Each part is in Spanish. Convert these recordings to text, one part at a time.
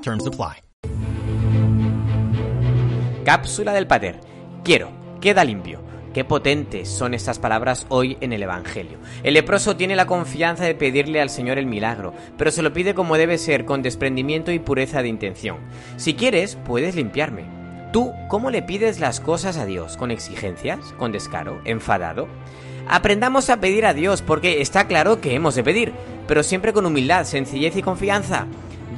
Terms. Cápsula del Pater. Quiero. Queda limpio. Qué potentes son estas palabras hoy en el Evangelio. El leproso tiene la confianza de pedirle al Señor el milagro, pero se lo pide como debe ser, con desprendimiento y pureza de intención. Si quieres, puedes limpiarme. ¿Tú cómo le pides las cosas a Dios? ¿Con exigencias? ¿Con descaro? ¿Enfadado? Aprendamos a pedir a Dios porque está claro que hemos de pedir, pero siempre con humildad, sencillez y confianza.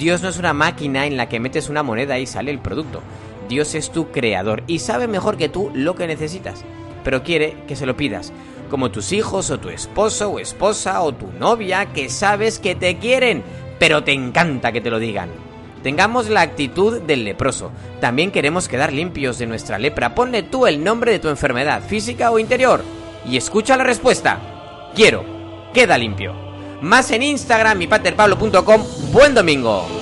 Dios no es una máquina en la que metes una moneda y sale el producto. Dios es tu creador y sabe mejor que tú lo que necesitas pero quiere que se lo pidas, como tus hijos o tu esposo o esposa o tu novia que sabes que te quieren, pero te encanta que te lo digan. Tengamos la actitud del leproso. También queremos quedar limpios de nuestra lepra. Ponle tú el nombre de tu enfermedad, física o interior, y escucha la respuesta. Quiero. Queda limpio. Más en Instagram y paterpablo.com. Buen domingo.